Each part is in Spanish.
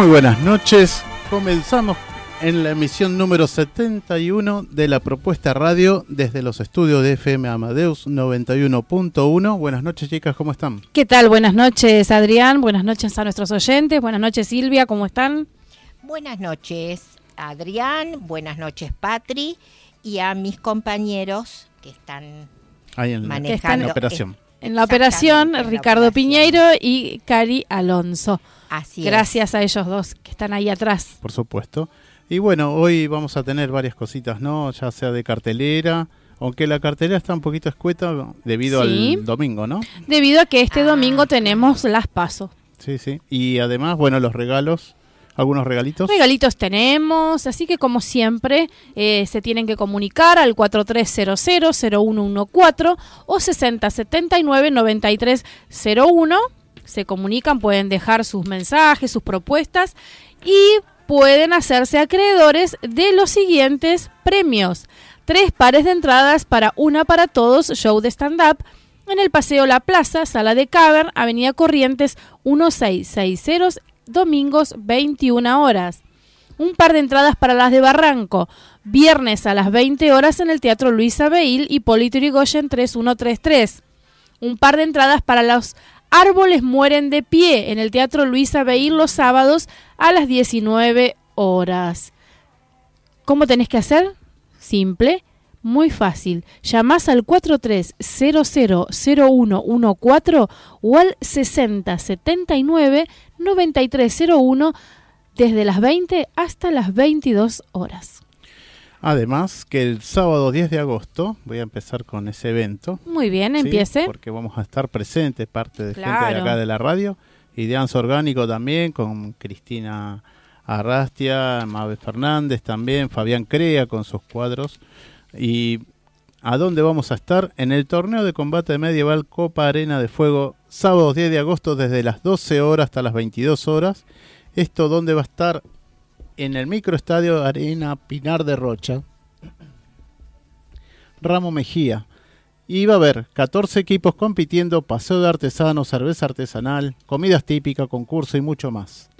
Muy buenas noches. Comenzamos en la emisión número 71 de la propuesta radio desde los estudios de FM Amadeus 91.1. Buenas noches, chicas, ¿cómo están? ¿Qué tal? Buenas noches, Adrián. Buenas noches a nuestros oyentes. Buenas noches, Silvia. ¿Cómo están? Buenas noches, Adrián. Buenas noches, Patri. Y a mis compañeros que están Ahí en, manejando. la operación. En la operación, en la Ricardo operación. Piñeiro y Cari Alonso. Así Gracias a ellos dos que están ahí atrás. por supuesto. Y bueno, hoy vamos a tener varias cositas, ¿no? Ya sea de cartelera, aunque la cartelera está un poquito escueta debido Sí. al domingo, ¿no? Debido a que este Ah, domingo tenemos las pasos. Sí, sí. Y además, bueno, los regalos, algunos regalitos. Regalitos tenemos, así que como siempre eh, se tienen que comunicar al 4300-0114 o 6079-9301. Se comunican, pueden dejar sus mensajes, sus propuestas y pueden hacerse acreedores de los siguientes premios. Tres pares de entradas para Una para Todos, show de stand-up, en el Paseo La Plaza, Sala de Cavern, Avenida Corrientes 1660, domingos 21 horas. Un par de entradas para las de Barranco, viernes a las 20 horas en el Teatro Luisa Beil, Hipólito Yrigoyen 3133. Un par de entradas para los Árboles mueren de pie en el Teatro Luisa Beil los sábados a las 19 horas. ¿Cómo tenés que hacer? Simple, muy fácil. Llamás al 43000114 o al 6079-9301 desde las 20 hasta las 22 horas. Además, que el sábado 10 de agosto, voy a empezar con ese evento. Muy bien, ¿sí? empiece. Porque vamos a estar presentes, parte de gente de acá de la radio. y Dance Orgánico también, con Cristina Arrastia, Mabe Fernández también, Fabián Crea con sus cuadros. ¿Y a dónde vamos a estar? En el torneo de combate medieval Copa Arena de Fuego, sábado 10 de agosto desde las 12 horas hasta las 22 horas. Esto dónde va a estar en el microestadio Arena Pinar de Rocha. Ramo Mejía. Y va a haber 14 equipos compitiendo, paseo de artesanos, cerveza artesanal, comidas típicas, concurso y mucho más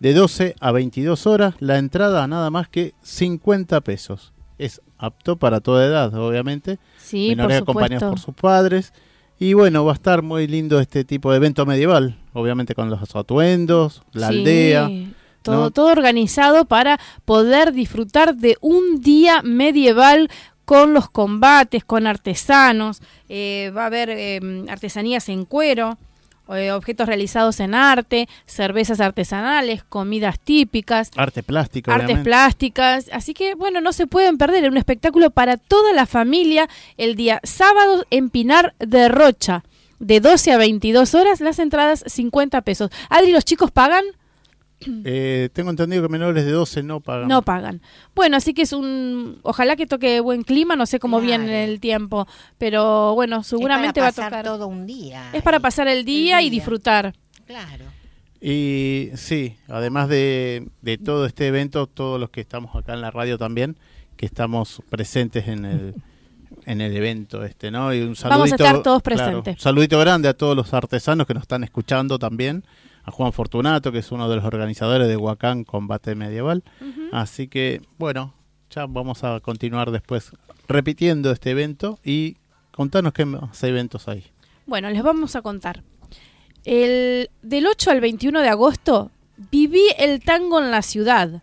de 12 a 22 horas, la entrada nada más que 50 pesos. Es apto para toda edad, obviamente. Sí, Menores acompañados por sus padres. Y bueno, va a estar muy lindo este tipo de evento medieval, obviamente con los atuendos, la aldea. Todo, todo organizado para poder disfrutar de un día medieval con los combates, con artesanos. Eh, va a haber eh, artesanías en cuero. Eh, objetos realizados en arte, cervezas artesanales, comidas típicas. Arte plástico. Artes plásticas. Así que, bueno, no se pueden perder. Es un espectáculo para toda la familia el día sábado en Pinar de Rocha. De 12 a 22 horas, las entradas 50 pesos. Adri, ¿los chicos pagan? Eh, tengo entendido que menores de 12 no pagan. No pagan. Bueno, así que es un... Ojalá que toque buen clima, no sé cómo viene el tiempo, pero bueno, seguramente va a tocar... todo un día. Es para pasar el día, y disfrutar. Claro. Y sí, además de, de todo este evento, todos los que estamos acá en la radio también, que estamos presentes en el en el evento este, ¿no? Y un saludito, Vamos a estar todos presentes. un saludito grande a todos los artesanos que nos están escuchando también a Juan Fortunato, que es uno de los organizadores de Huacán Combate Medieval. Así que, bueno, ya vamos a continuar después repitiendo este evento y contanos qué más eventos hay. Bueno, les vamos a contar. El, del 8 al 21 de agosto viví el tango en la ciudad.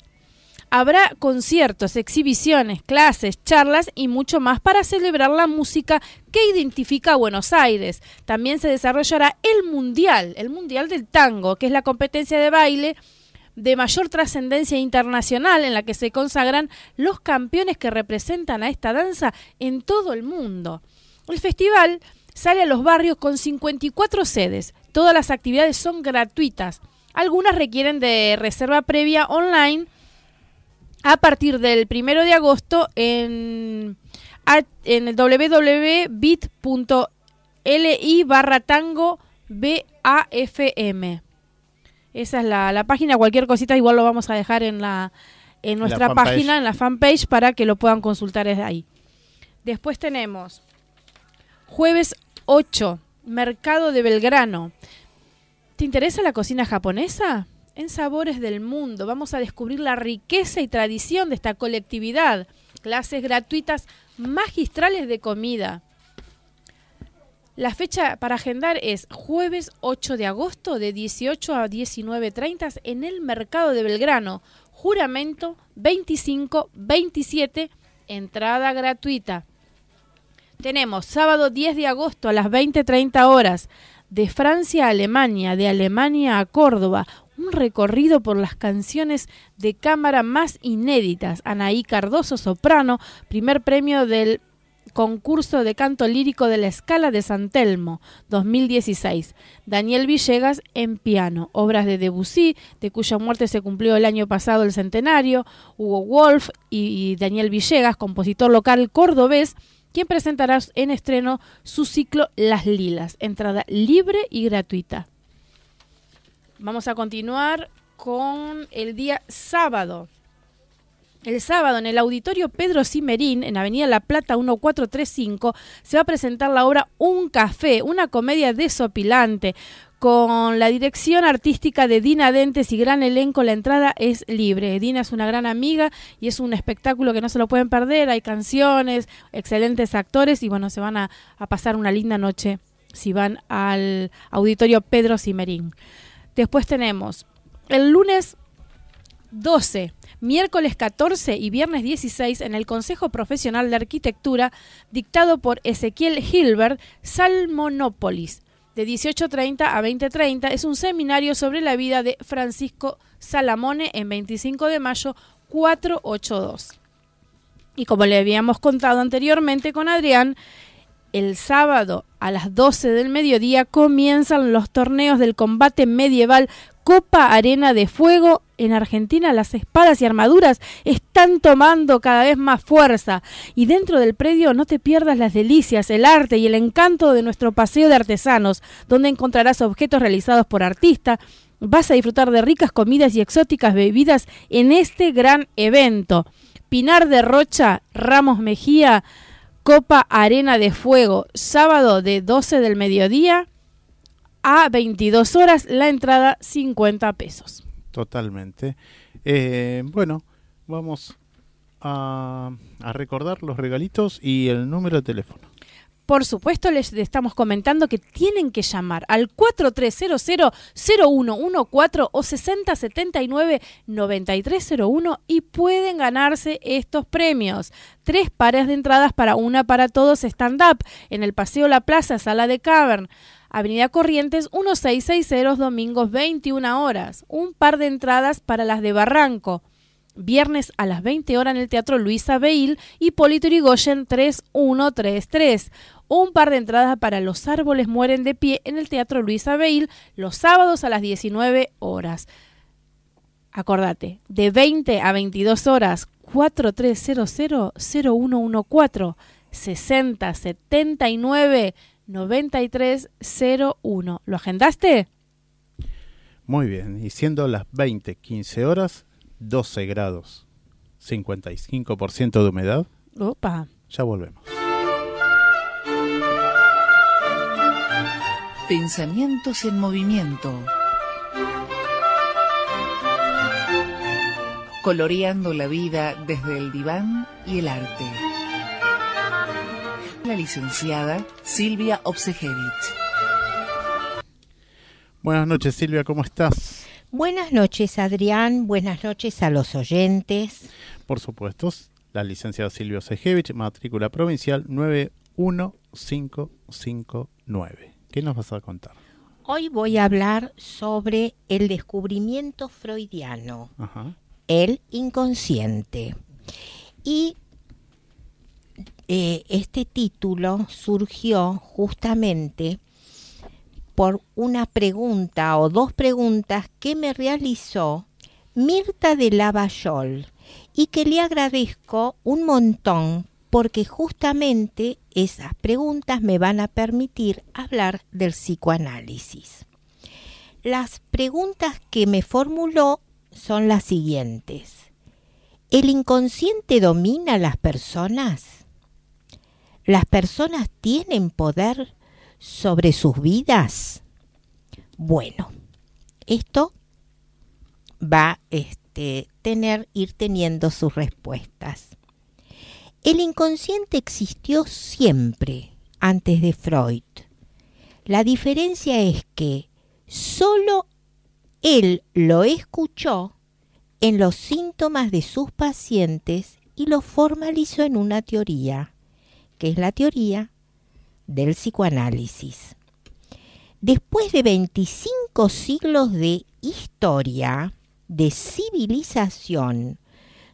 Habrá conciertos, exhibiciones, clases, charlas y mucho más para celebrar la música que identifica a Buenos Aires. También se desarrollará el Mundial, el Mundial del Tango, que es la competencia de baile de mayor trascendencia internacional en la que se consagran los campeones que representan a esta danza en todo el mundo. El festival sale a los barrios con 54 sedes. Todas las actividades son gratuitas. Algunas requieren de reserva previa online a partir del primero de agosto en, en el www.bit.li barra tango BAFM. Esa es la, la, página, cualquier cosita igual lo vamos a dejar en la en nuestra página, en la fanpage, para que lo puedan consultar desde ahí. Después tenemos jueves 8, Mercado de Belgrano. ¿Te interesa la cocina japonesa? En Sabores del Mundo. Vamos a descubrir la riqueza y tradición de esta colectividad. Clases gratuitas magistrales de comida. La fecha para agendar es jueves 8 de agosto de 18 a 19.30 en el Mercado de Belgrano. Juramento 25-27, entrada gratuita. Tenemos sábado 10 de agosto a las 20.30 horas de Francia a Alemania, de Alemania a Córdoba, un recorrido por las canciones de cámara más inéditas. Anaí Cardoso, soprano, primer premio del concurso de canto lírico de la Escala de San Telmo 2016. Daniel Villegas en piano, obras de Debussy, de cuya muerte se cumplió el año pasado el centenario, Hugo Wolf y Daniel Villegas, compositor local cordobés, quien presentará en estreno su ciclo Las Lilas, entrada libre y gratuita. Vamos a continuar con el día sábado. El sábado en el auditorio Pedro Cimerín, en Avenida La Plata 1435, se va a presentar la obra Un Café, una comedia desopilante, con la dirección artística de Dina Dentes y gran elenco. La entrada es libre. Dina es una gran amiga y es un espectáculo que no se lo pueden perder. Hay canciones, excelentes actores y bueno, se van a, a pasar una linda noche si van al auditorio Pedro Cimerín. Después tenemos el lunes 12, miércoles 14 y viernes 16 en el Consejo Profesional de Arquitectura dictado por Ezequiel Hilbert, Salmonópolis. De 18.30 a 20.30 es un seminario sobre la vida de Francisco Salamone en 25 de mayo 482. Y como le habíamos contado anteriormente con Adrián, El sábado a las 12 del mediodía comienzan los torneos del combate medieval Copa Arena de Fuego. En Argentina las espadas y armaduras están tomando cada vez más fuerza. Y dentro del predio no te pierdas las delicias, el arte y el encanto de nuestro paseo de artesanos, donde encontrarás objetos realizados por artistas. Vas a disfrutar de ricas comidas y exóticas bebidas en este gran evento. Pinar de Rocha, Ramos Mejía, Copa Arena de Fuego, sábado de 12 del mediodía a 22 horas, la entrada 50 pesos. Totalmente. Eh, bueno, vamos a, a recordar los regalitos y el número de teléfono. Por supuesto, les estamos comentando que tienen que llamar al 4300-0114 o 6079-9301 y pueden ganarse estos premios. Tres pares de entradas para una para todos stand-up en el Paseo La Plaza, Sala de Cavern. Avenida Corrientes 1660, domingos 21 horas. Un par de entradas para las de Barranco viernes a las 20 horas en el Teatro Luisa Beil y Polito Yrigoyen 3133 un par de entradas para Los árboles mueren de pie en el Teatro Luis Abel los sábados a las 19 horas. Acordate, de 20 a 22 horas, 4300-0114, 6079 9301. ¿Lo agendaste? Muy bien, y siendo las 20, 15 horas, 12 grados, 55% de humedad. Opa. Ya volvemos. Pensamientos en movimiento. Coloreando la vida desde el diván y el arte. La licenciada Silvia Obsejevich. Buenas noches Silvia, ¿cómo estás? Buenas noches Adrián, buenas noches a los oyentes. Por supuesto, la licenciada Silvia Obsejevich, matrícula provincial 91559. ¿Qué nos vas a contar? Hoy voy a hablar sobre el descubrimiento freudiano, el inconsciente. Y eh, este título surgió justamente por una pregunta o dos preguntas que me realizó Mirta de Lavallol y que le agradezco un montón porque justamente esas preguntas me van a permitir hablar del psicoanálisis. Las preguntas que me formuló son las siguientes. ¿El inconsciente domina a las personas? ¿Las personas tienen poder sobre sus vidas? Bueno, esto va este, tener, ir teniendo sus respuestas. El inconsciente existió siempre antes de Freud. La diferencia es que solo él lo escuchó en los síntomas de sus pacientes y lo formalizó en una teoría, que es la teoría del psicoanálisis. Después de 25 siglos de historia, de civilización,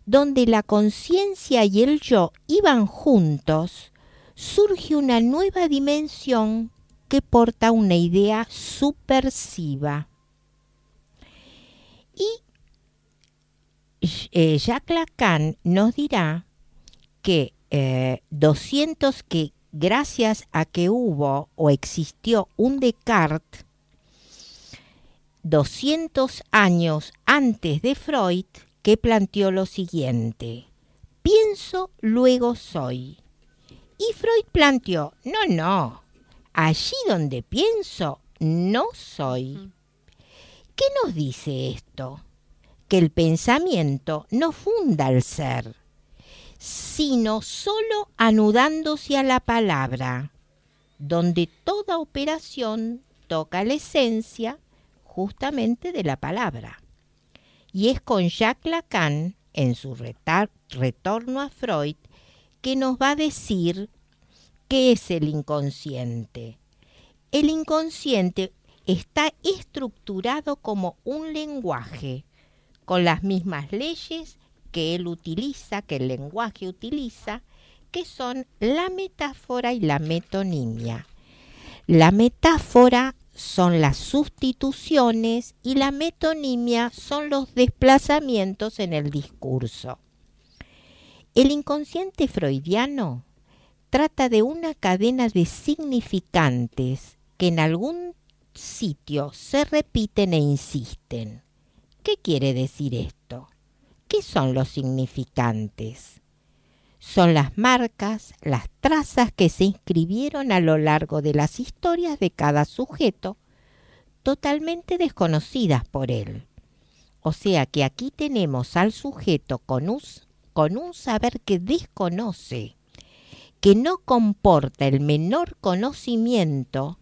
donde la conciencia y el yo iban juntos, surge una nueva dimensión que porta una idea supersiva. Y eh, Jacques Lacan nos dirá que 200 eh, que gracias a que hubo o existió un Descartes 200 años antes de Freud que planteó lo siguiente, pienso, luego soy. Y Freud planteó, no, no, allí donde pienso, no soy. ¿Qué nos dice esto? Que el pensamiento no funda el ser, sino solo anudándose a la palabra, donde toda operación toca la esencia justamente de la palabra. Y es con Jacques Lacan, en su retorno a Freud, que nos va a decir qué es el inconsciente. El inconsciente está estructurado como un lenguaje, con las mismas leyes que él utiliza, que el lenguaje utiliza, que son la metáfora y la metonimia. La metáfora son las sustituciones y la metonimia son los desplazamientos en el discurso. El inconsciente freudiano trata de una cadena de significantes que en algún sitio se repiten e insisten. ¿Qué quiere decir esto? ¿Qué son los significantes? Son las marcas, las trazas que se inscribieron a lo largo de las historias de cada sujeto, totalmente desconocidas por él. O sea que aquí tenemos al sujeto con un, con un saber que desconoce, que no comporta el menor conocimiento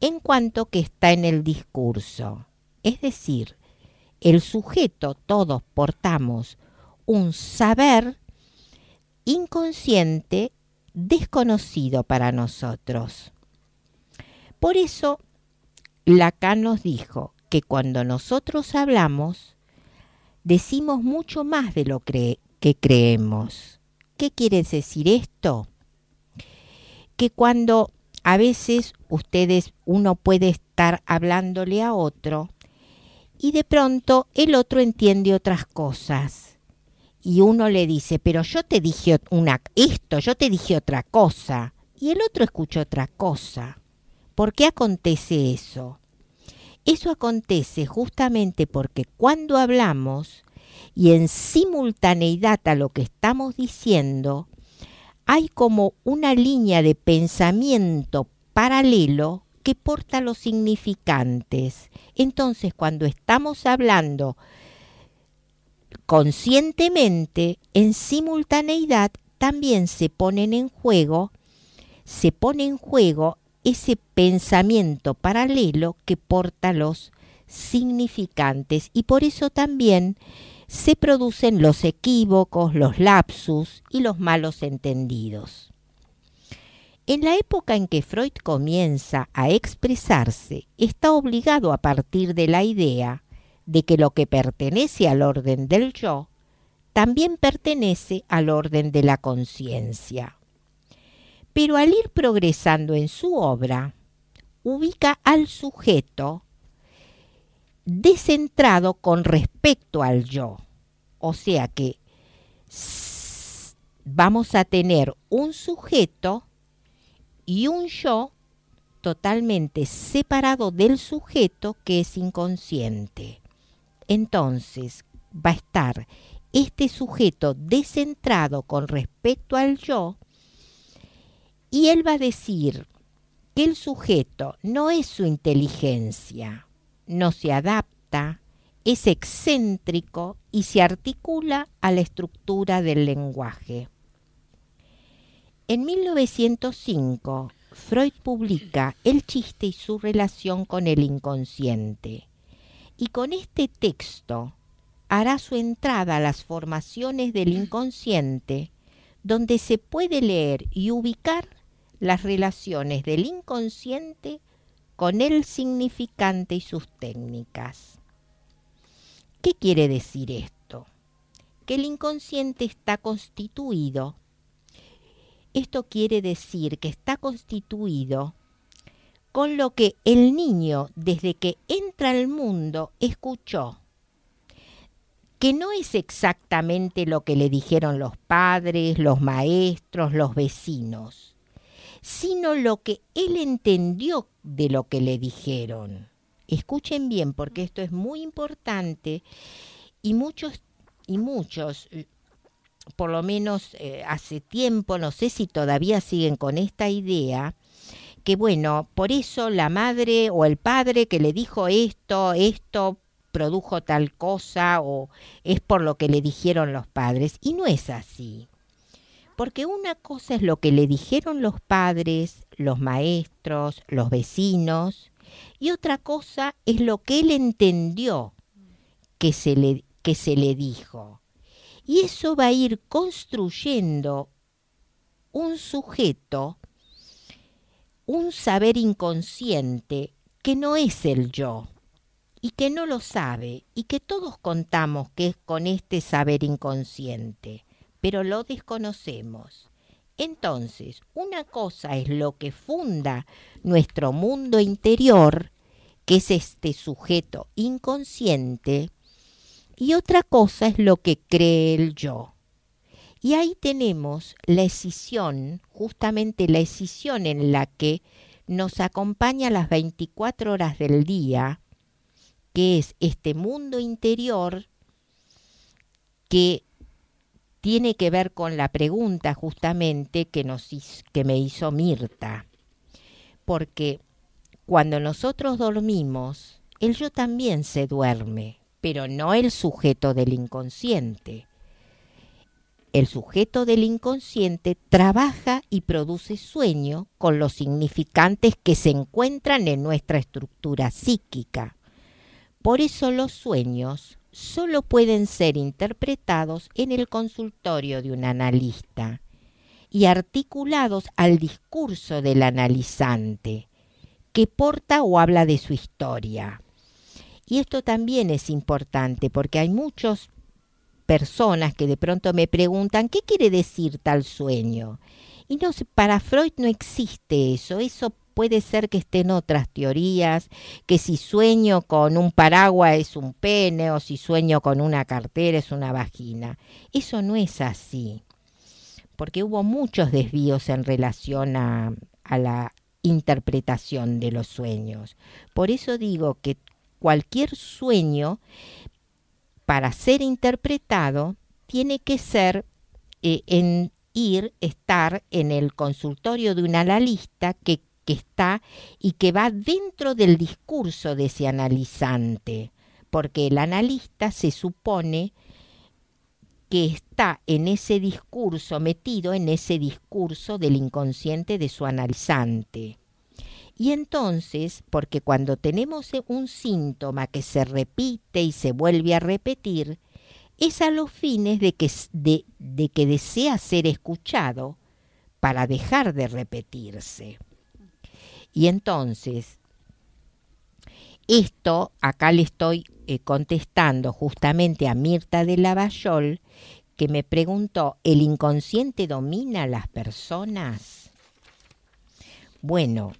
en cuanto que está en el discurso. Es decir, el sujeto, todos portamos un saber inconsciente desconocido para nosotros. Por eso, Lacan nos dijo que cuando nosotros hablamos, decimos mucho más de lo que creemos. ¿Qué quiere decir esto? Que cuando a veces ustedes, uno puede estar hablándole a otro y de pronto el otro entiende otras cosas. Y uno le dice, pero yo te dije una, esto, yo te dije otra cosa. Y el otro escucha otra cosa. ¿Por qué acontece eso? Eso acontece justamente porque cuando hablamos y en simultaneidad a lo que estamos diciendo, hay como una línea de pensamiento paralelo que porta los significantes. Entonces, cuando estamos hablando conscientemente, en simultaneidad también se ponen en juego, se pone en juego ese pensamiento paralelo que porta los significantes y por eso también se producen los equívocos, los lapsus y los malos entendidos. En la época en que Freud comienza a expresarse, está obligado a partir de la idea de que lo que pertenece al orden del yo también pertenece al orden de la conciencia. Pero al ir progresando en su obra, ubica al sujeto descentrado con respecto al yo. O sea que vamos a tener un sujeto y un yo totalmente separado del sujeto que es inconsciente. Entonces va a estar este sujeto descentrado con respecto al yo y él va a decir que el sujeto no es su inteligencia, no se adapta, es excéntrico y se articula a la estructura del lenguaje. En 1905, Freud publica El chiste y su relación con el inconsciente. Y con este texto hará su entrada a las formaciones del inconsciente, donde se puede leer y ubicar las relaciones del inconsciente con el significante y sus técnicas. ¿Qué quiere decir esto? Que el inconsciente está constituido. Esto quiere decir que está constituido con lo que el niño desde que entra al mundo escuchó, que no es exactamente lo que le dijeron los padres, los maestros, los vecinos, sino lo que él entendió de lo que le dijeron. Escuchen bien porque esto es muy importante y muchos y muchos por lo menos eh, hace tiempo, no sé si todavía siguen con esta idea, que bueno, por eso la madre o el padre que le dijo esto, esto produjo tal cosa o es por lo que le dijeron los padres. Y no es así. Porque una cosa es lo que le dijeron los padres, los maestros, los vecinos, y otra cosa es lo que él entendió que se le, que se le dijo. Y eso va a ir construyendo un sujeto, un saber inconsciente que no es el yo y que no lo sabe y que todos contamos que es con este saber inconsciente pero lo desconocemos. Entonces, una cosa es lo que funda nuestro mundo interior, que es este sujeto inconsciente, y otra cosa es lo que cree el yo. Y ahí tenemos la escisión, justamente la escisión en la que nos acompaña las 24 horas del día, que es este mundo interior que tiene que ver con la pregunta justamente que, nos, que me hizo Mirta. Porque cuando nosotros dormimos, el yo también se duerme, pero no el sujeto del inconsciente. El sujeto del inconsciente trabaja y produce sueño con los significantes que se encuentran en nuestra estructura psíquica. Por eso los sueños solo pueden ser interpretados en el consultorio de un analista y articulados al discurso del analizante, que porta o habla de su historia. Y esto también es importante porque hay muchas personas que de pronto me preguntan, ¿qué quiere decir tal sueño? Y no, para Freud no existe eso, eso puede ser que estén otras teorías, que si sueño con un paraguas es un pene o si sueño con una cartera es una vagina. Eso no es así, porque hubo muchos desvíos en relación a, a la interpretación de los sueños. Por eso digo que cualquier sueño, para ser interpretado, tiene que ser eh, en ir, estar en el consultorio de un analista que que está y que va dentro del discurso de ese analizante, porque el analista se supone que está en ese discurso, metido en ese discurso del inconsciente de su analizante. Y entonces, porque cuando tenemos un síntoma que se repite y se vuelve a repetir, es a los fines de que, de que desea ser escuchado para dejar de repetirse. Y entonces, esto acá le estoy eh, contestando justamente a Mirta de Lavallol, que me preguntó, ¿el inconsciente domina a las personas? Bueno,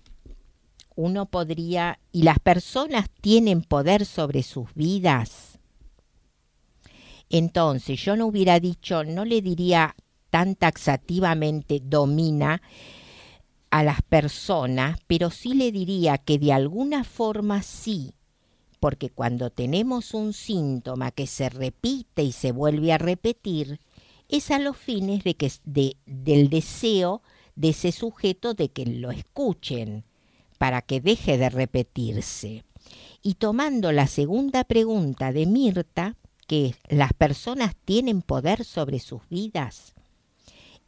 uno podría, ¿y las personas tienen poder sobre sus vidas? Entonces, yo no hubiera dicho, no le diría tan taxativamente domina, a las personas, pero sí le diría que de alguna forma sí, porque cuando tenemos un síntoma que se repite y se vuelve a repetir, es a los fines de que, de, del deseo de ese sujeto de que lo escuchen, para que deje de repetirse. Y tomando la segunda pregunta de Mirta, que las personas tienen poder sobre sus vidas,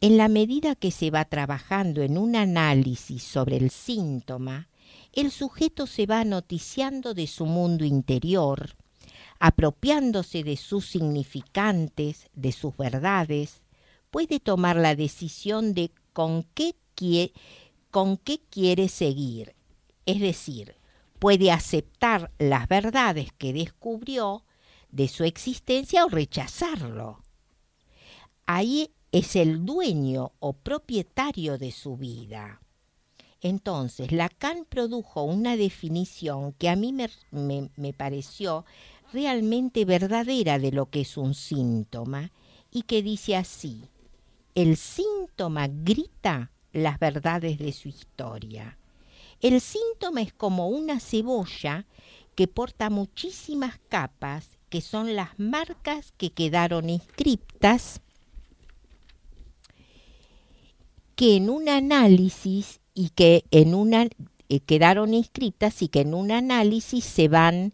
en la medida que se va trabajando en un análisis sobre el síntoma, el sujeto se va noticiando de su mundo interior, apropiándose de sus significantes, de sus verdades, puede tomar la decisión de con qué, con qué quiere seguir. Es decir, puede aceptar las verdades que descubrió de su existencia o rechazarlo. Ahí es el dueño o propietario de su vida. Entonces, Lacan produjo una definición que a mí me, me, pareció realmente verdadera de lo que es un síntoma y que dice así, el síntoma grita las verdades de su historia. El síntoma es como una cebolla que porta muchísimas capas que son las marcas que quedaron inscriptas que en un análisis y que en una eh, quedaron y que en un análisis se van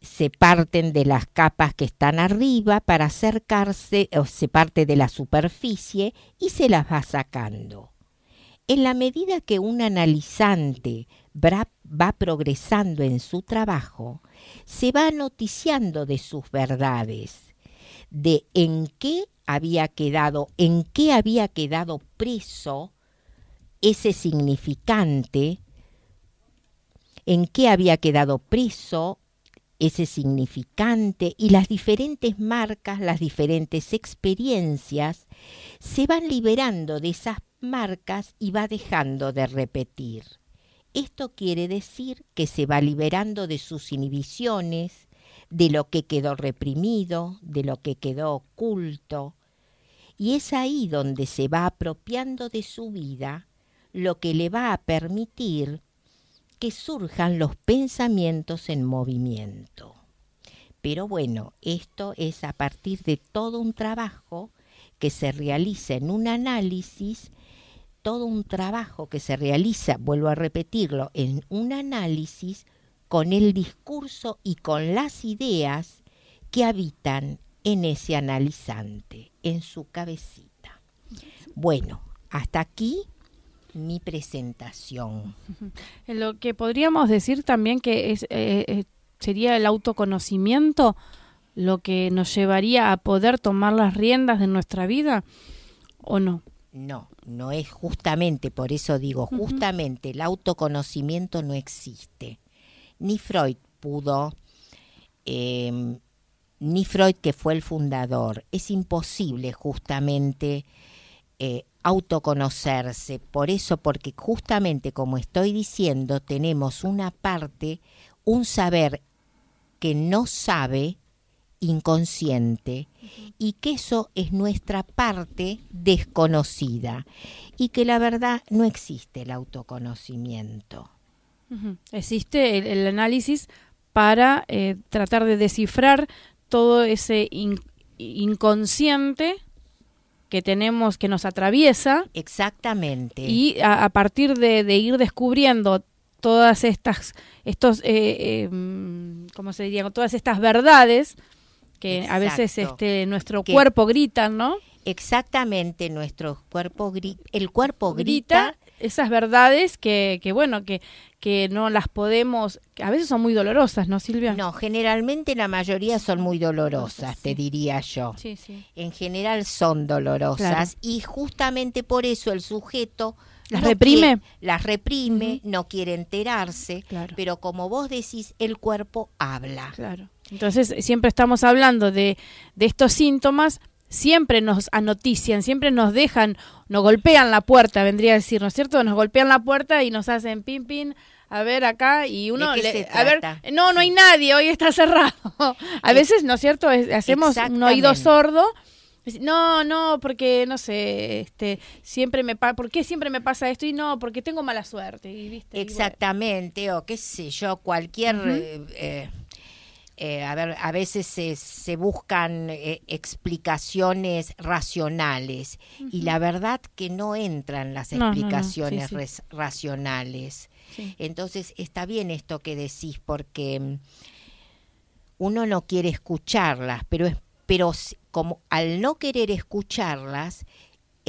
se parten de las capas que están arriba para acercarse o se parte de la superficie y se las va sacando. En la medida que un analizante va, progresando en su trabajo, se va noticiando de sus verdades, de en qué había quedado, en qué había quedado preso ese significante, en qué había quedado preso ese significante y las diferentes marcas, las diferentes experiencias, se van liberando de esas marcas y va dejando de repetir. Esto quiere decir que se va liberando de sus inhibiciones, de lo que quedó reprimido, de lo que quedó oculto. Y es ahí donde se va apropiando de su vida lo que le va a permitir que surjan los pensamientos en movimiento. Pero bueno, esto es a partir de todo un trabajo que se realiza en un análisis, todo un trabajo que se realiza, vuelvo a repetirlo, en un análisis con el discurso y con las ideas que habitan en ese analizante, en su cabecita. Bueno, hasta aquí mi presentación. Lo que podríamos decir también que es, eh, eh, sería el autoconocimiento lo que nos llevaría a poder tomar las riendas de nuestra vida o no. No, no es justamente, por eso digo, justamente el autoconocimiento no existe. Ni Freud pudo, em, ni Freud que fue el fundador, es imposible justamente eh, autoconocerse. Por eso, porque justamente como estoy diciendo, tenemos una parte, un saber que no sabe, inconsciente, y que eso es nuestra parte desconocida, y que la verdad no existe el autoconocimiento. Existe el, análisis para eh, tratar de descifrar todo ese inconsciente que tenemos, que nos atraviesa. Exactamente. Y a, partir de, ir descubriendo todas estas, estos, eh, em, ¿cómo se diría? Todas estas verdades que a veces este nuestro cuerpo grita, ¿no? Exactamente, nuestro cuerpo grita, el cuerpo grita, esas verdades que, que bueno, que, que no las podemos, a veces son muy dolorosas, ¿no, Silvia? No, generalmente la mayoría son muy dolorosas, te diría yo. Sí, sí. En general son dolorosas y justamente por eso el sujeto las reprime, las reprime, no quiere enterarse, pero como vos decís, el cuerpo habla. Claro. Entonces siempre estamos hablando de, de estos síntomas, siempre nos anotician, siempre nos dejan, nos golpean la puerta, vendría a decir, ¿no es cierto? Nos golpean la puerta y nos hacen pin pin, a ver acá y uno, a ver, no, no hay nadie, hoy está cerrado. a veces, ¿no es cierto? hacemos un oído sordo. No, no, porque no sé, este, siempre me pasa, ¿por qué siempre me pasa esto? Y no, porque tengo mala suerte, y, ¿viste? Exactamente, o qué sé yo, cualquier eh, eh, a, ver, a veces se, buscan eh, explicaciones racionales y la verdad que no entran las explicaciones racionales. Entonces está bien esto que decís porque mm, uno no quiere escucharlas, pero, pero como al no querer escucharlas,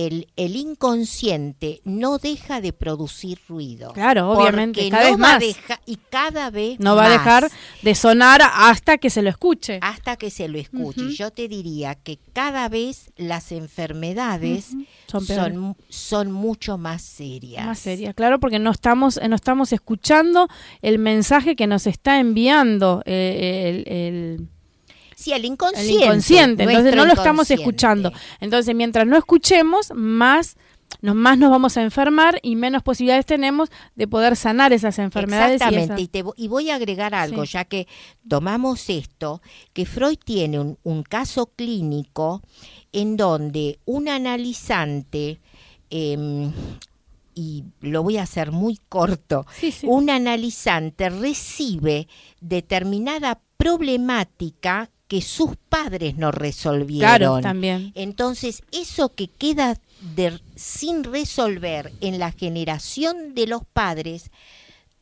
el, inconsciente no deja de producir ruido. Claro, obviamente, cada vez más. y cada vez No va a dejar de sonar hasta que se lo escuche. Hasta que se lo escuche. Yo te diría que cada vez las enfermedades son, son, mucho más serias. Más serias, claro, porque no estamos, no estamos escuchando el mensaje que nos está enviando eh, el Sí, el inconsciente. entonces no lo estamos escuchando. Entonces, mientras no escuchemos, más nos, más nos vamos a enfermar y menos posibilidades tenemos de poder sanar esas enfermedades. Exactamente, y, voy a agregar algo, ya que tomamos esto, que Freud tiene un, caso clínico en donde un analizante, em, y lo voy a hacer muy corto, un analizante recibe determinada problemática que sus padres no resolvieron. Claro, también. Entonces, eso que queda sin resolver en la generación de los padres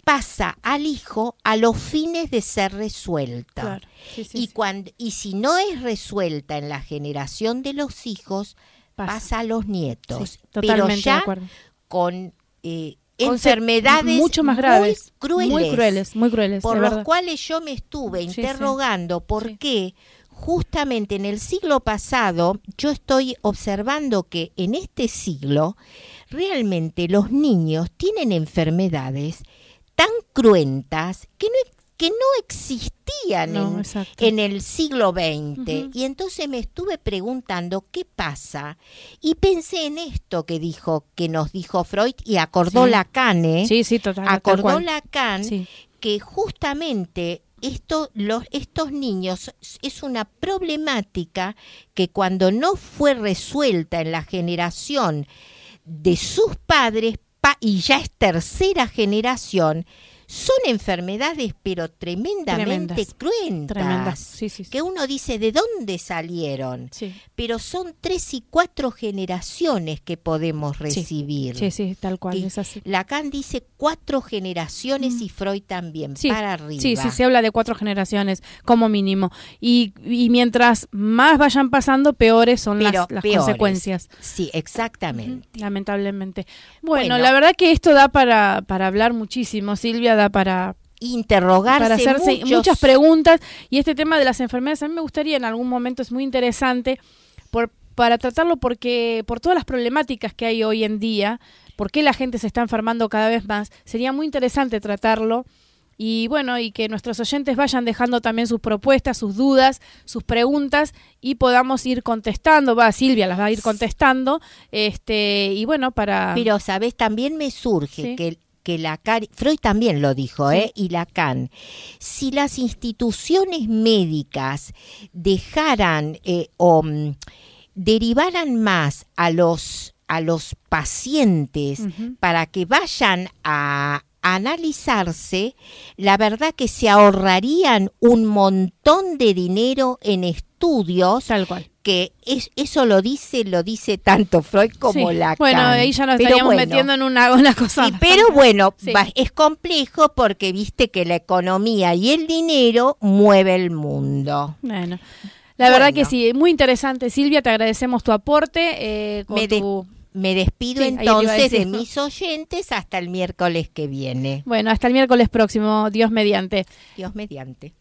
pasa al hijo a los fines de ser resuelta. y, Cuando, y si no es resuelta en la generación de los hijos, pasa, a los nietos. Pero ya con eh, enfermedades mucho más graves, muy crueles, muy crueles, muy crueles por los cuales yo me estuve interrogando por qué justamente en el siglo pasado yo estoy observando que en este siglo realmente los niños tienen enfermedades tan cruentas que no que no existían No, en, el siglo XX. Y entonces me estuve preguntando qué pasa y pensé en esto que dijo, que nos dijo Freud y acordó Sí. Lacan, ¿eh? Sí, sí, total. tal acordó. Lacan que justamente esto, los, estos niños es una problemática que cuando no fue resuelta en la generación de sus padres pa- y ya es tercera generación, son enfermedades pero tremendamente Tremendas. cruentas. Tremendas. Sí, sí. sí. Que uno dice, ¿de dónde salieron? Pero son tres y cuatro generaciones que podemos recibir. Sí, sí, tal cual, es así. Lacan dice cuatro generaciones y Freud también, para arriba. Sí, sí, se habla de cuatro generaciones como mínimo. Y, y mientras más vayan pasando, peores son las, Pero las peores. consecuencias. Sí, exactamente. Lamentablemente. Bueno, Bueno. la verdad que esto da para, para hablar muchísimo, Silvia, para, Interrogarse para hacerse muchos- muchas preguntas. Y este tema de las enfermedades a mí me gustaría en algún momento, es muy interesante por, para tratarlo porque por todas las problemáticas que hay hoy en día, por qué la gente se está enfermando cada vez más, sería muy interesante tratarlo. Y bueno, y que nuestros oyentes vayan dejando también sus propuestas, sus dudas, sus preguntas y podamos ir contestando. Va, Silvia las va a ir contestando. Este, y bueno, para. Pero, ¿sabes? También me surge Sí. que, que Lacan, Freud también lo dijo. ¿eh? Y Lacan, si las instituciones médicas dejaran eh, o mm, derivaran más a los, a los pacientes para que vayan a analizarse, la verdad que se ahorrarían un montón de dinero en estudios Tal cual. Que es, eso lo dice, lo dice tanto Freud como Sí. Lacan. Bueno, ahí ya nos Pero estaríamos bueno, metiendo en una, una cosa. sí, pero bueno, Sí. va- es complejo porque viste que la economía y el dinero mueve el mundo. Bueno, la verdad que sí, muy interesante, Silvia, te agradecemos tu aporte. eh, con Me tu- Me despido Sí, entonces de mis oyentes hasta el miércoles que viene. Bueno, hasta el miércoles próximo, Dios mediante. Dios mediante.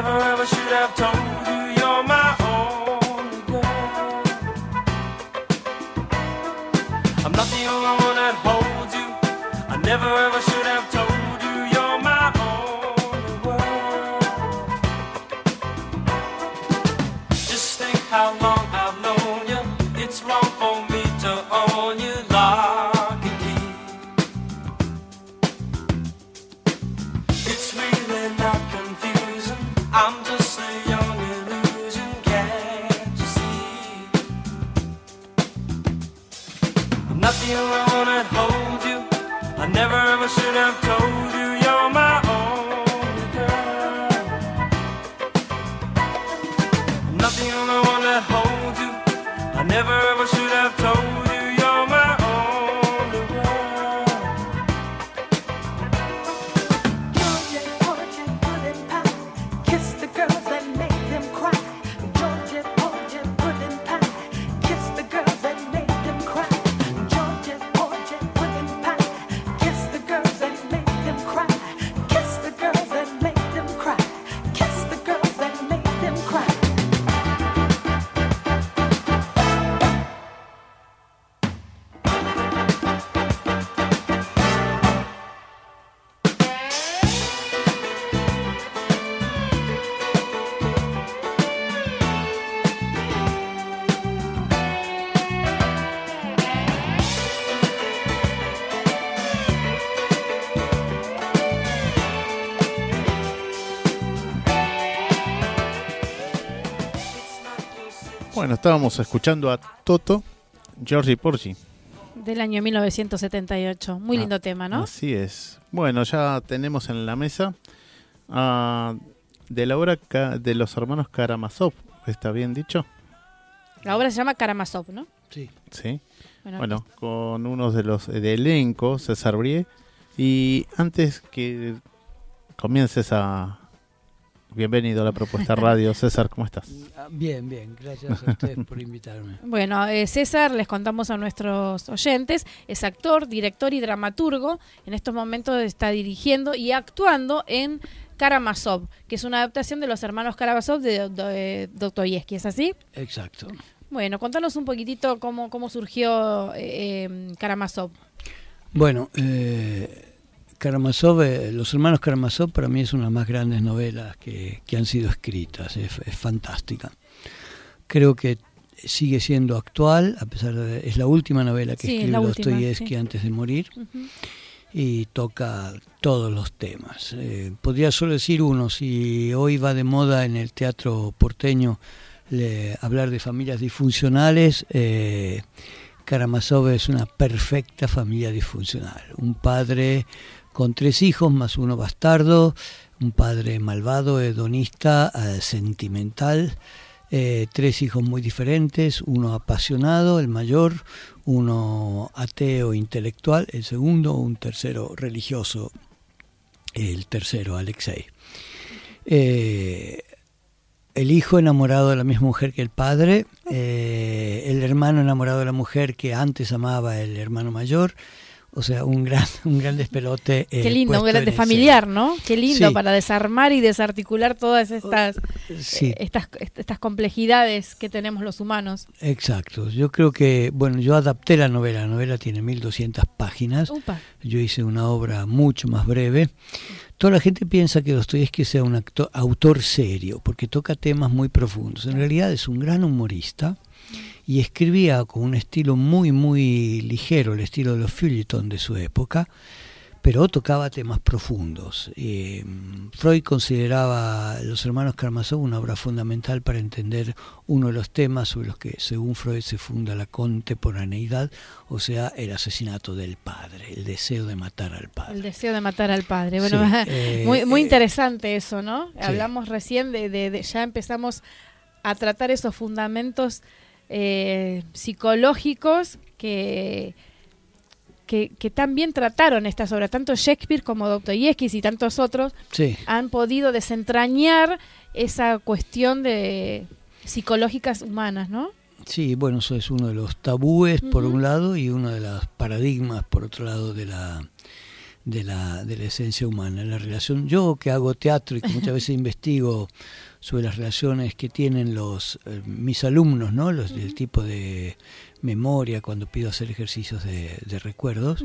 Never ever should have told I feel I wanna hold you. I never ever should have told you. Bueno, estábamos escuchando a Toto, Georgie Porgy. Del año 1978. Muy Ah, lindo tema, ¿no? Así es. Bueno, ya tenemos en la mesa de la obra de los hermanos Karamazov. ¿Está bien dicho? La obra se llama Karamazov, ¿no? Sí. Bueno, Bueno, con unos de los de elenco, César Brie Y antes que comiences a... Bienvenido a la propuesta radio. César, ¿cómo estás? Ah, Bien, bien, gracias a ustedes por invitarme. Bueno, eh, César, les contamos a nuestros oyentes, es actor, director y dramaturgo. En estos momentos está dirigiendo y actuando en Karamazov, que es una adaptación de los hermanos Karamazov de, de Dostoyevsky, ¿es así? Exacto. Bueno, contanos un poquitito cómo, cómo surgió eh, eh, Karamazov. Bueno, eh, Karamazov, eh, Los hermanos Karamazov para mí es una de las más grandes novelas que, que han sido escritas, es, es fantástica. Creo que sigue siendo actual, a pesar de es la última novela que Sí, es escribe Dostoyevsky sí. antes de morir Ujú. y toca todos los temas. Eh, podría solo decir uno, si hoy va de moda en el teatro porteño le- hablar de familias disfuncionales, eh, Karamazov es una perfecta familia disfuncional. Un padre con tres hijos más uno bastardo, un padre malvado, hedonista, eh, sentimental, eh, tres hijos muy diferentes, uno apasionado, el mayor, uno ateo intelectual, el segundo, un tercero religioso, el tercero, Alexei. Eh, el hijo enamorado de la misma mujer que el padre, el hermano enamorado de la mujer que antes amaba el hermano mayor, o sea, un gran, un gran despelote. eh, Qué lindo, un grande familiar, ¿no? Qué lindo Sí. para desarmar y desarticular todas estas. Sí, eh, estas, estas complejidades que tenemos los humanos. exacto. Yo creo que, bueno, yo adapté la novela, la novela tiene 1200 páginas. Upa. Yo hice una obra mucho más breve. Toda la gente piensa que Dostoyevsky sea un acto- autor serio, porque toca temas muy profundos. En realidad es un gran humorista y escribía con un estilo muy, muy ligero, el estilo de los feuilletons de su época, pero tocaba temas profundos. Eh, Freud consideraba Los hermanos Karamazov una obra fundamental para entender uno de los temas sobre los que, según Freud, se funda la contemporaneidad, o sea, el asesinato del padre, el deseo de matar al padre. El deseo de matar al padre. Bueno, Sí, eh, muy, muy eh, interesante eso, ¿no? Hablamos recién de, de- de- ya empezamos a tratar esos fundamentos eh, psicológicos que, que, que tan bien trataron estas obras, tanto Shakespeare como Dostoyevsky y tantos otros Sí. han podido desentrañar esa cuestión de psicológicas humanas, ¿no? Sí, bueno, eso es uno de los tabúes por un lado y uno de los paradigmas por otro lado de la de la, de la esencia humana, la relación. Yo que hago teatro y que muchas veces investigo sobre las relaciones que tienen los eh, mis alumnos, ¿no? Los del tipo de memoria cuando pido hacer ejercicios de, de recuerdos,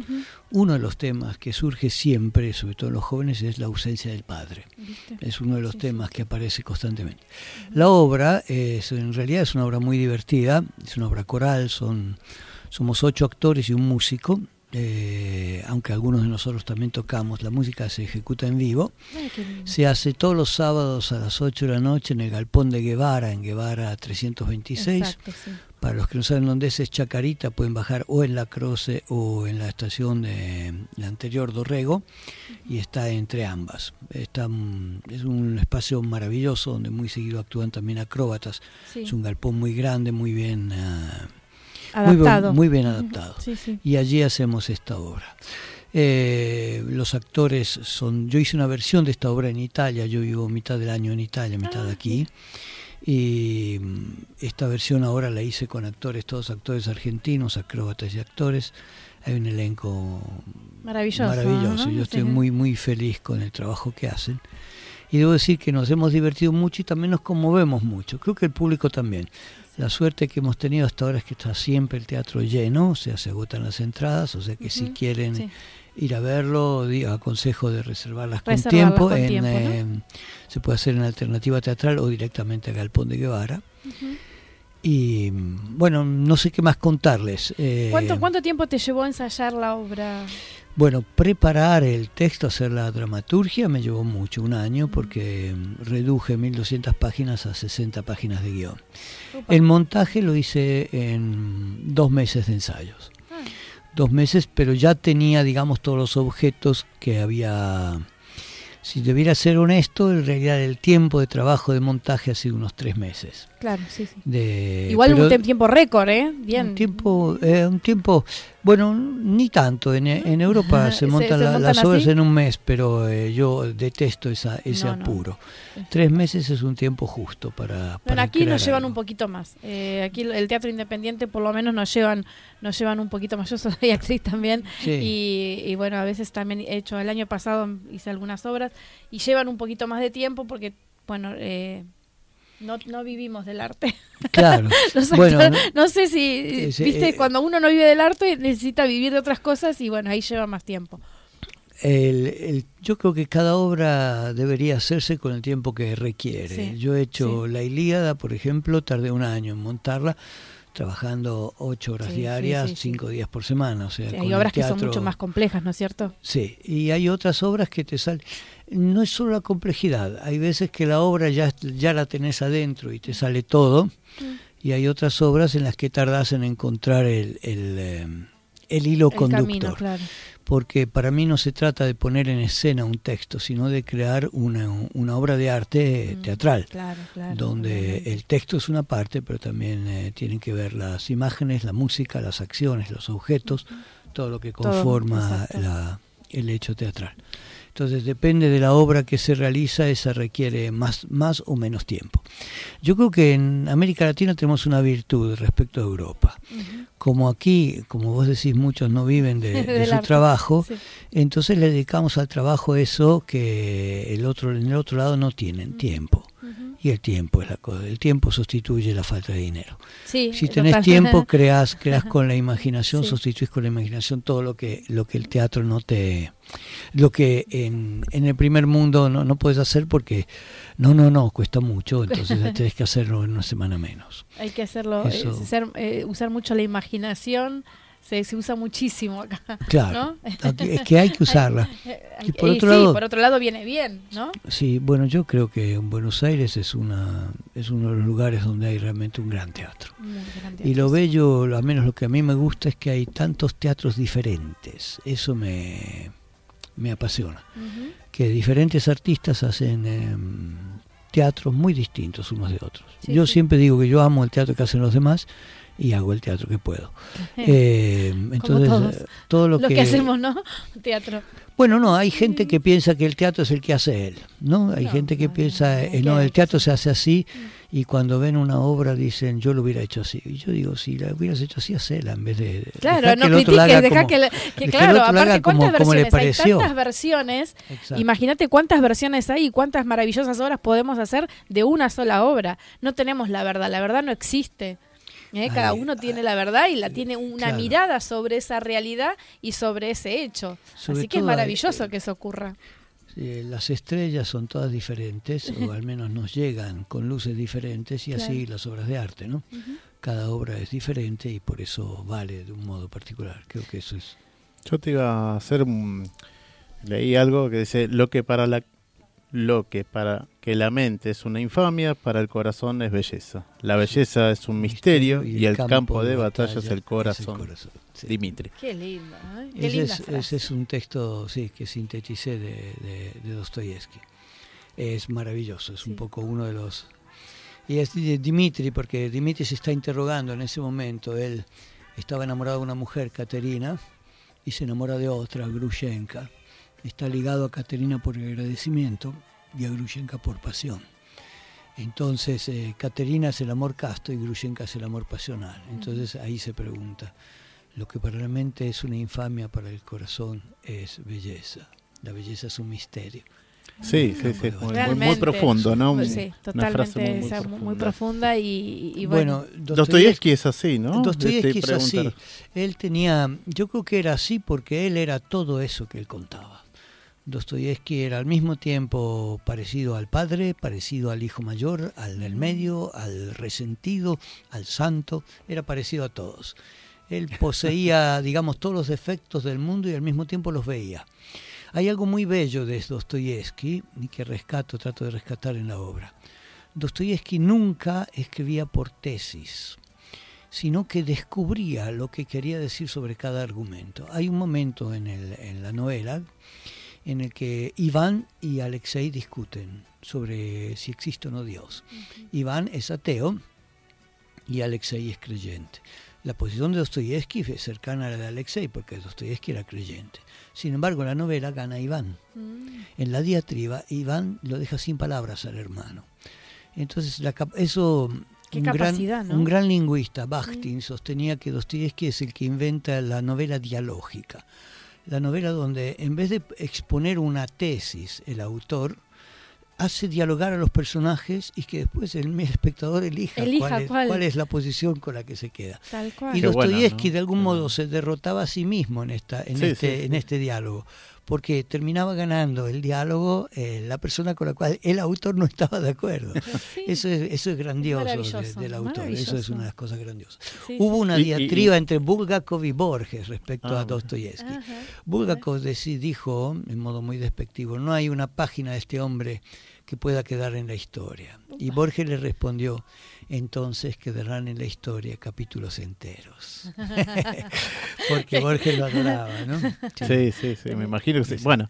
uno de los temas que surge siempre, sobre todo en los jóvenes, es la ausencia del padre. ¿Viste? Es uno de los Sí, temas que aparece constantemente. La obra es, en realidad es una obra muy divertida, es una obra coral, son, somos ocho actores y un músico, eh, aunque algunos de nosotros también tocamos, la música se ejecuta en vivo, Ay, se hace todos los sábados a las 8 de la noche en el galpón de Guevara, en Guevara 326. Exacto, sí. Para los que no saben dónde es, es Chacarita, pueden bajar o en la Croce o en la estación de la anterior Dorrego y está entre ambas. Está, mm, es un espacio maravilloso donde muy seguido actúan también acróbatas. Sí. Es un galpón muy grande, muy bien, muy, bien- Adaptado. muy bien adaptado. Sí, sí. Y allí hacemos esta obra. Eh, los actores son. Yo hice una versión de esta obra en Italia. Yo vivo mitad del año en Italia, mitad Ah, aquí. Y mm, esta versión ahora la hice con actores, todos actores argentinos, acróbatas y actores. Hay un elenco Maravilloso. maravilloso. Yo estoy muy, muy feliz con el trabajo que hacen. Y debo decir que nos hemos divertido mucho y también nos conmovemos mucho. Creo que el público también. La suerte que hemos tenido hasta ahora es que está siempre el teatro lleno, o sea, se agotan las entradas, o sea que si quieren sí. ir a verlo, aconsejo de reservarlas con tiempo. con en, tiempo, ¿no? eh, se puede hacer en alternativa teatral o directamente a Galpón de Guevara. Y bueno, no sé qué más contarles. Eh, ¿Cuánto, ¿Cuánto tiempo te llevó a ensayar la obra? Bueno, preparar el texto, hacer la dramaturgia me llevó mucho, un año, porque reduje 1200 páginas a 60 páginas de guion. El montaje lo hice en dos meses de ensayos. Ah, Dos meses, pero ya tenía, digamos, todos los objetos que había... Si debiera ser honesto, en realidad el tiempo de trabajo de montaje ha sido unos tres meses. Claro, sí, sí. De, Igual un tiempo récord, ¿eh? Bien. un tiempo, eh, un tiempo Bueno, ni tanto. En, en Europa se Se- montan, se la- montan las obras así. en un mes, pero eh, yo detesto esa, ese No, no. apuro. Tres meses es un tiempo justo para. Bueno, aquí nos llevan algo. un poquito más. Eh, aquí el- el teatro independiente por lo menos nos llevan nos llevan un poquito más. Yo soy actriz también Sí. y, y bueno, a veces también he hecho, el año pasado hice algunas obras y llevan un poquito más de tiempo porque, bueno, eh, no, no vivimos del arte. Claro. Bueno, no sé si, es, viste, eh, cuando uno no vive del arte necesita vivir de otras cosas y bueno, ahí lleva más tiempo. El, el- yo creo que cada obra debería hacerse con el tiempo que requiere. Sí, Yo he hecho La Ilíada, por ejemplo, tardé un año en montarla, trabajando ocho horas Sí, sí. cinco días por semana. O sea, con hay obras que son mucho más complejas, ¿no es cierto? Sí, y hay otras obras que te salen. No es solo la complejidad, hay veces que la obra ya, ya la tenés adentro y te sale todo, y hay otras obras en las que tardás en encontrar el, el, eh, el hilo El conductor. camino, claro. Porque para mí no se trata de poner en escena un texto, sino de crear una, una obra de arte Mm, teatral Claro, claro. donde el texto es una parte, pero también eh, tienen que ver las imágenes, la música, las acciones, los objetos, todo lo que conforma la- el hecho teatral. Entonces depende de la obra que se realiza, esa requiere más, más o menos tiempo. Yo creo que en América Latina tenemos una virtud respecto a Europa. Como aquí, como vos decís, muchos no viven de, su arte, trabajo, sí. entonces le dedicamos al trabajo eso que el otro, en el otro lado no tienen, tiempo. Y el tiempo es la cosa. El tiempo sustituye la falta de dinero. Sí, Si tenés tiempo, creas, creas con la imaginación, Sí. sustituís con la imaginación todo lo que, lo que el teatro no te, lo que en, en el primer mundo no, no puedes hacer porque no, no, no, cuesta mucho, entonces tenés que hacerlo en una semana menos. Hay que hacerlo, Eso. ser- eh, usar mucho la imaginación, se, se usa muchísimo acá. Claro, ¿no? es que hay que usarla. Y por y otro sí, lado- por otro lado viene bien, ¿no? Sí, bueno, yo creo que en Buenos Aires es una es uno de los lugares donde hay realmente un gran teatro. Y lo bello, al menos lo que a mí me gusta, es que hay tantos teatros diferentes. Eso me, me apasiona. Que diferentes artistas hacen em, teatros muy distintos unos de otros. Sí, yo siempre digo que yo amo el teatro que hacen los demás y hago el teatro que puedo. Eh, entonces, todos. eh, todo lo, Lo que, hacemos, ¿no? Teatro. Bueno, no, hay gente que piensa que el teatro es el que hace él, ¿no? Hay No, gente que no, piensa, no, eh, no, el teatro se hace así y cuando ven una obra dicen, yo lo hubiera hecho así. Y yo digo, si la hubieras hecho así, hacela en vez de... Claro, no critiques, deja que, que claro, aparte cuántas como versiones, hay tantas versiones, imagínate cuántas versiones hay y cuántas maravillosas obras podemos hacer de una sola obra. No tenemos la verdad, la verdad no existe. ¿Eh? Cada Ay, uno tiene la verdad y la tiene una claro. mirada sobre esa realidad y sobre ese hecho. Sobre Así que es maravilloso eh, que eso ocurra. Eh, las estrellas son todas diferentes, o al menos nos llegan con luces diferentes, y así las obras de arte, ¿no? Cada obra es diferente y por eso vale de un modo particular. Creo que eso es... Yo te iba a hacer un... Leí algo que dice, lo que para la lo que para que la mente es una infamia, para el corazón es belleza. La belleza es un misterio y el campo de batalla es el corazón. sí. Dimitri. Qué lindo. ¿eh? Qué Ese linda es, frase. ese es un texto sí, que sinteticé de, de, de Dostoyevsky. Es maravilloso, es un poco uno de los... Y es de Dimitri, porque Dimitri se está interrogando en ese momento. Él estaba enamorado de una mujer, Caterina, y se enamora de otra, Grushenka. Está ligado a Caterina por agradecimiento y a Grushenka por pasión. Entonces, eh, Caterina es el amor casto y Grushenka es el amor pasional. Entonces ahí se pregunta, lo que para la mente es una infamia, para el corazón es belleza. La belleza es un misterio. Sí, sí, sí, muy, muy, muy Realmente. profundo, ¿no? Pues sí, Una frase totalmente muy, muy esa, muy, muy profunda. profunda y, y bueno, bueno. Dostoyevsky es así, ¿no? Dostoyevsky es así. Él tenía, yo creo que era así porque él era todo eso que él contaba. Dostoyevsky era al mismo tiempo parecido al padre, parecido al hijo mayor, al del medio, al resentido, al santo, era parecido a todos. Él poseía, digamos, todos los defectos del mundo y al mismo tiempo los veía. Hay algo muy bello de Dostoyevsky y que rescato, trato de rescatar en la obra. Dostoyevsky nunca escribía por tesis, sino que descubría lo que quería decir sobre cada argumento. Hay un momento en, el- en la novela en el que Iván y Alexei discuten sobre si existe o no Dios. Iván es ateo y Alexei es creyente. La posición de Dostoyevsky es cercana a la de Alexei, porque Dostoyevsky era creyente. Sin embargo, en la novela gana Iván. En la diatriba, Iván lo deja sin palabras al hermano. Entonces, la eso. Qué un, gran, ¿no? un gran lingüista, Bakhtin, sostenía que Dostoyevsky es el que inventa la novela dialógica. La novela donde, en vez de exponer una tesis, el autor hace dialogar a los personajes y que después el espectador elija, Elija cuál, es, cuál. cuál es la posición con la que se queda. Tal cual. Y Qué bueno, Dostoyevsky ¿no? de algún modo se derrotaba a sí mismo en esta en Sí, este sí, sí. en este diálogo, porque terminaba ganando el diálogo eh, la persona con la cual el autor no estaba de acuerdo. Sí. Eso es eso es grandioso de- del autor, eso es una de las cosas grandiosas. Sí, Hubo una Y- y- diatriba entre Bulgakov y Borges respecto Ah, a bueno. Dostoyevsky. Ajá. Bulgakov deci- dijo, en modo muy despectivo, no hay una página de este hombre que pueda quedar en la historia. Y Borges le respondió, entonces quedarán en la historia capítulos enteros. Porque Borges lo adoraba, ¿no? Sí, sí, sí, me imagino que sí. Bueno,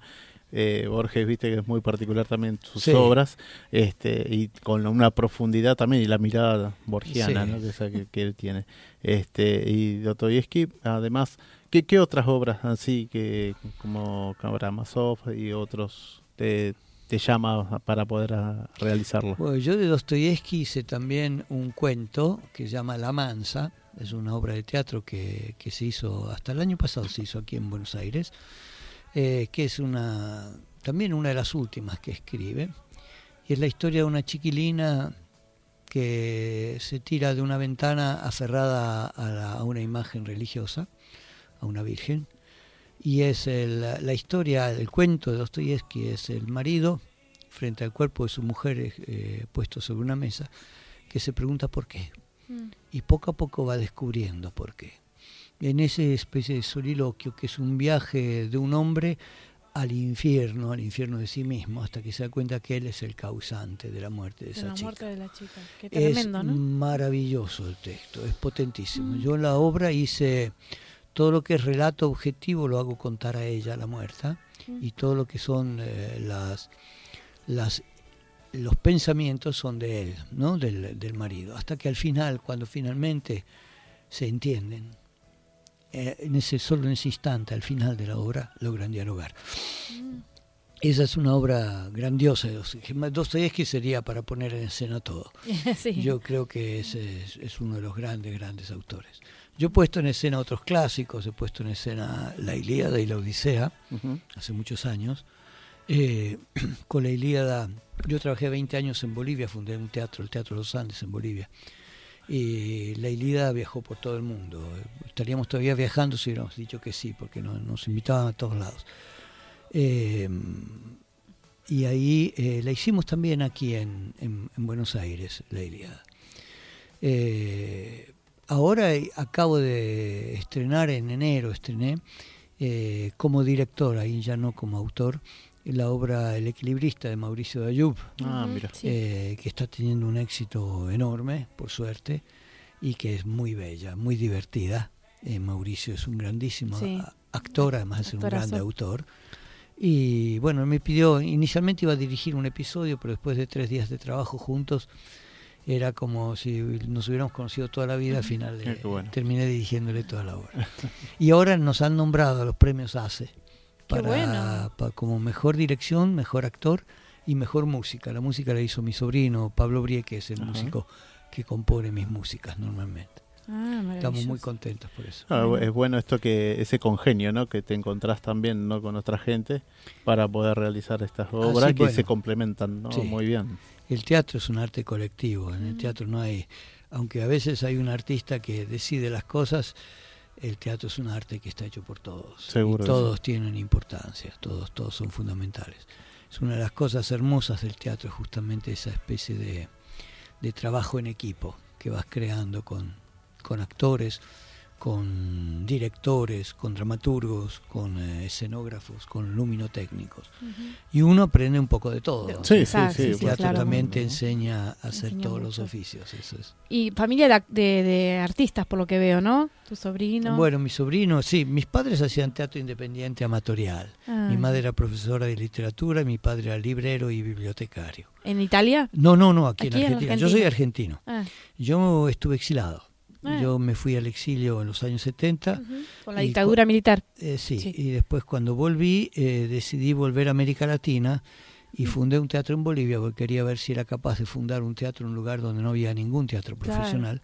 eh, Borges, viste que es muy particular también sus Sí. obras, este, y con una profundidad también y la mirada borgiana, Sí. ¿no? que, esa que, que él tiene. Este, y Dostoyevsky, además, ¿qué, qué otras obras así que como Karamazov y otros te, llama para poder ah, realizarlo? Yo de Dostoyevsky hice también un cuento que se llama La Mansa, es una obra de teatro que, se hizo, hasta el año pasado se hizo aquí en Buenos Aires, eh, que es una también una de las últimas que escribe, y es la historia de una chiquilina que se tira de una ventana aferrada a una imagen religiosa, a una virgen, y es el- la historia, el cuento de Dostoyevsky es el marido frente al cuerpo de su mujer eh, puesto sobre una mesa, que se pregunta por qué. Mm. Y poco a poco va descubriendo por qué. En ese especie de soliloquio que es un viaje de un hombre al infierno, al infierno de sí mismo, hasta que se da cuenta que él es el causante de la muerte de De esa la chica. muerte de la chica. Qué Es tremendo, ¿no? Mm. maravilloso el texto, es potentísimo. Yo en la obra hice todo lo que es relato objetivo, lo hago contar a ella, la muerta, Mm. y todo lo que son eh, las, las los pensamientos son de él, ¿no? del, del marido, hasta que al final, cuando finalmente se entienden, eh, en ese solo en ese instante, al final de la obra, logran dialogar. Esa es una obra grandiosa de Dostoyevsky. Sería para poner en escena todo. sí. Yo creo que es uno de los grandes, grandes autores. Yo he puesto en escena otros clásicos, he puesto en escena La Ilíada y la Odisea, hace muchos años. Eh, con la Ilíada, yo trabajé 20 años en Bolivia, fundé un teatro, el Teatro Los Andes en Bolivia. Y la Ilíada viajó por todo el mundo. Estaríamos todavía viajando si hubiéramos dicho que sí, porque no- nos invitaban a todos lados. Eh, y ahí eh, la hicimos también aquí en, en- en Buenos Aires, la Ilíada. Eh, ahora eh, acabo de estrenar en enero, estrené eh, como director, ahí ya no como autor, la obra El equilibrista de Mauricio Dayub, Ah, Ujú, mira. sí. eh, que está teniendo un éxito enorme, por suerte, y que es muy bella, muy divertida. Eh, Mauricio es un grandísimo Sí. actor, además de ser un grande autor. Y bueno, me pidió, inicialmente iba a dirigir un episodio, pero después de tres días de trabajo juntos, era como si nos hubiéramos conocido toda la vida, al final Ah, eh, bueno. terminé dirigiéndole toda la obra. y ahora nos han nombrado a los premios ACE para, bueno. como mejor dirección, mejor actor y mejor música. La música la hizo mi sobrino Pablo Brie, que es el Ajá. músico que compone mis músicas normalmente. Ah, Estamos muy contentos por eso. Ah, es bueno esto que ese congenio, ¿no? Que te encontrás también, ¿no? Con otra gente para poder realizar estas obras sí, que bueno. se complementan, ¿no? Sí. Muy bien. El teatro es un arte colectivo. En el teatro no hay, aunque a veces hay un artista que decide las cosas, el teatro es un arte que está hecho por todos. Seguro Y todos tienen importancia, todos, todos son fundamentales. Es una de las cosas hermosas del teatro, justamente esa especie de, de trabajo en equipo que vas creando con, con actores, con directores, con dramaturgos, con eh, escenógrafos, con luminotécnicos. Y uno aprende un poco de todo. Sí, Exacto, sí, sí. Teatro claro. también te ¿no? enseña a hacer Enseña todos los oficios. Eso es. Y familia de, de- de artistas, por lo que veo, ¿no? Tu sobrino. Bueno, mi sobrino, sí, mis padres hacían teatro independiente amatorial. Ah. Mi madre era profesora de literatura y mi padre era librero y bibliotecario. ¿En Italia? No, no, no, aquí, Aquí en en Argentina. Yo soy argentino. Ah, Yo estuve exilado Ah. Yo me fui al exilio en los años 70. Ujú, Con la dictadura militar. Eh, sí, Sí. y después cuando volví eh, decidí volver a América Latina y fundé un teatro en Bolivia porque quería ver si era capaz de fundar un teatro en un lugar donde no había ningún teatro Claro. profesional.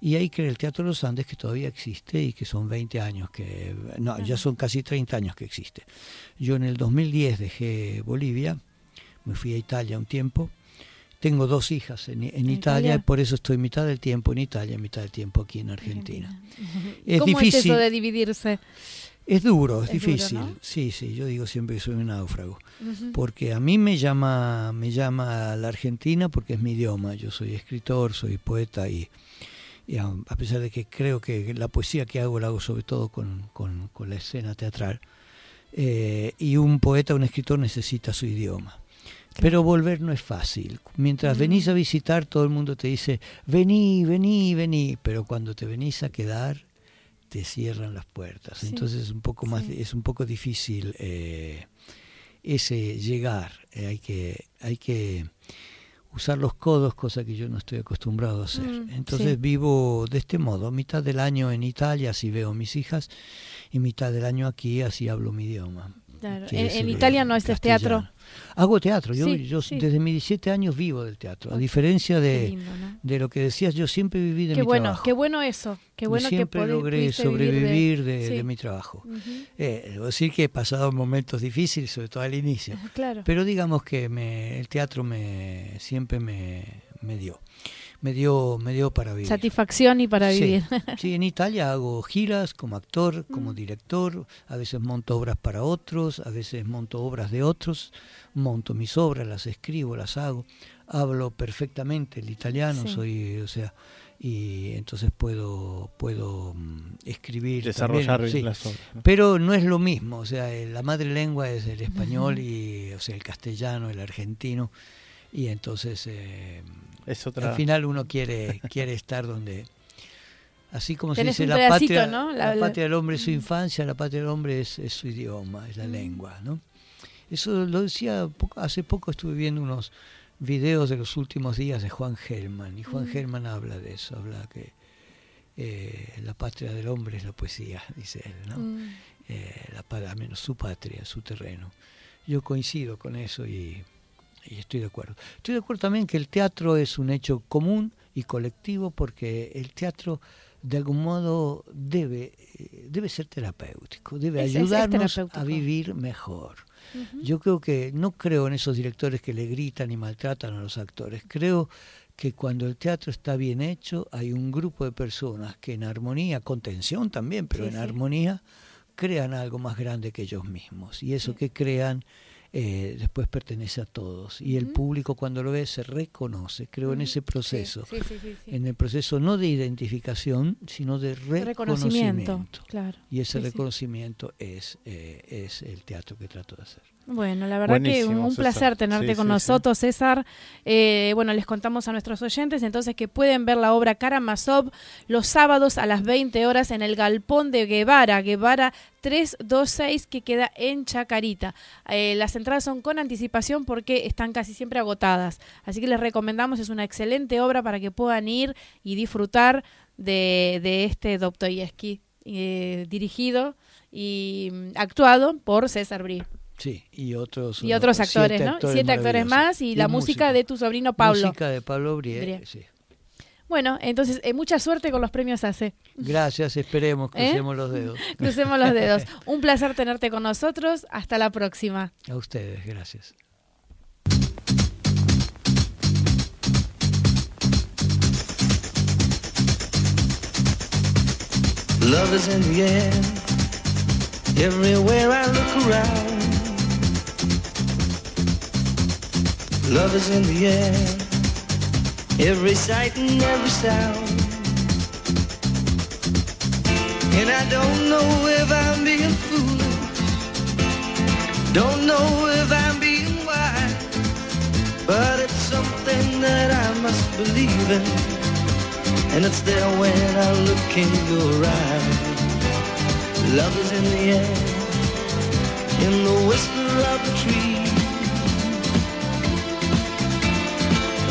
Y ahí creé el Teatro Los Andes, que todavía existe y que son 20 años, que no, ya son casi 30 años que existe. Yo en el 2010 dejé Bolivia, me fui a Italia un tiempo. Tengo dos hijas en, en ¿En Italia, Italia? por eso estoy mitad del tiempo en Italia y mitad del tiempo aquí en Argentina. Es ¿Cómo es difícil. eso de dividirse? Es duro, es, Es duro, difícil. ¿no? Sí, sí, yo digo siempre que soy un náufrago. Porque a mí me llama, me llama la Argentina porque es mi idioma. Yo soy escritor, soy poeta y, y a, a pesar de que creo que la poesía que hago la hago sobre todo con, con- con la escena teatral. eh, y un poeta, un escritor necesita su idioma. Pero volver no es fácil. Mientras venís a visitar, todo el mundo te dice, vení, vení, vení. Pero cuando te venís a quedar, te cierran las puertas. Sí, Entonces es un poco más, sí. es un poco difícil eh, ese llegar. Eh, hay que, hay que usar los codos, cosa que yo no estoy acostumbrado a hacer. Mm, Entonces sí. vivo de este modo, mitad del año en Italia, así veo a mis hijas, y mitad del año aquí, así hablo mi idioma. Claro. que En, es en Italia no castellano. teatro. Hago teatro, yo, Sí, yo sí. desde mis 17 años vivo del teatro, a diferencia de, lindo, ¿no? de lo que decías, yo siempre viví de Qué mi bueno, trabajo. qué bueno eso. Qué Y bueno que siempre podés- logré pudiste vivir de- sobrevivir de, Sí. de mi trabajo. Ujú. Eh, debo decir que he pasado momentos difíciles, sobre todo al inicio. Claro. Pero digamos que me, el teatro me siempre me, me dio. Me dio, me dio para vivir. Satisfacción y para Sí. vivir. Sí, en Italia hago giras como actor, como Mm. director, a veces monto obras para otros, a veces monto obras de otros, monto mis obras, las escribo, las hago, hablo perfectamente el italiano, Sí. soy, o sea, y entonces puedo puedo mm, escribir Desarrollar también, sí. las obras. ¿no? Pero no es lo mismo, o sea, eh, la madre lengua es el español y, o sea, el castellano, el argentino, y entonces eh, Es otra. al final uno quiere quiere estar donde así como se dice la patria ¿no? la, patria del hombre es su infancia la patria del hombre es, es su idioma es la Mm. lengua no eso lo decía poco- hace poco estuve viendo unos videos de los últimos días de Juan Gelman y Juan Mm. Gelman habla de eso habla que eh, la patria del hombre es la poesía dice él no Mm. eh, la, al menos su patria, su terreno. Yo coincido con eso y, y estoy de acuerdo. Estoy de acuerdo también que el teatro es un hecho común y colectivo porque el teatro de algún modo debe, eh, debe ser terapéutico, debe Es- es- es ayudarnos a vivir mejor. Yo creo que no creo en esos directores que le gritan y maltratan a los actores. Creo que cuando el teatro está bien hecho, hay un grupo de personas que en armonía, con tensión también, pero Sí, en sí. armonía, crean algo más grande que ellos mismos. Y eso que crean eh, después pertenece a todos. Y el público cuando lo ve se reconoce. Creo en ese proceso. Sí, sí, sí, sí. En el proceso no de identificación, sino de Reconocimiento. reconocimiento. Claro. Y ese reconocimiento es, eh, es el teatro que trato de hacer. Bueno, la verdad que un César. placer tenerte Sí, con sí, nosotros, César. Eh, bueno, les contamos a nuestros oyentes entonces que pueden ver la obra Karamazov los sábados a las 20 horas en el Galpón de Guevara, Guevara 326, que queda en Chacarita. Eh, las entradas son con anticipación porque están casi siempre agotadas. Así que les recomendamos, es una excelente obra para que puedan ir y disfrutar de, de este Dostoyevsky, eh, dirigido y mm, actuado por César Brie. Sí, y otros Y otros siete actores, ¿no? Siete actores más y, la música, de tu sobrino Pablo. Música de Pablo Brie, Brie. sí. Bueno, entonces, eh, mucha suerte con los premios ACE. Gracias, esperemos, ¿Eh? crucemos los dedos. Crucemos los dedos. Un placer tenerte con nosotros. Hasta la próxima. A ustedes, gracias. Love is in the air, everywhere I look around. Love is in the air, every sight and every sound. And I don't know if I'm being foolish, don't know if I'm being wise, but it's something that I must believe in. And it's there when I look in your eyes. Love is in the air, in the whisper of the tree.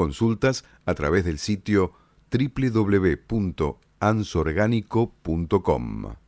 Consultas a través del sitio www.ansorgánico.com.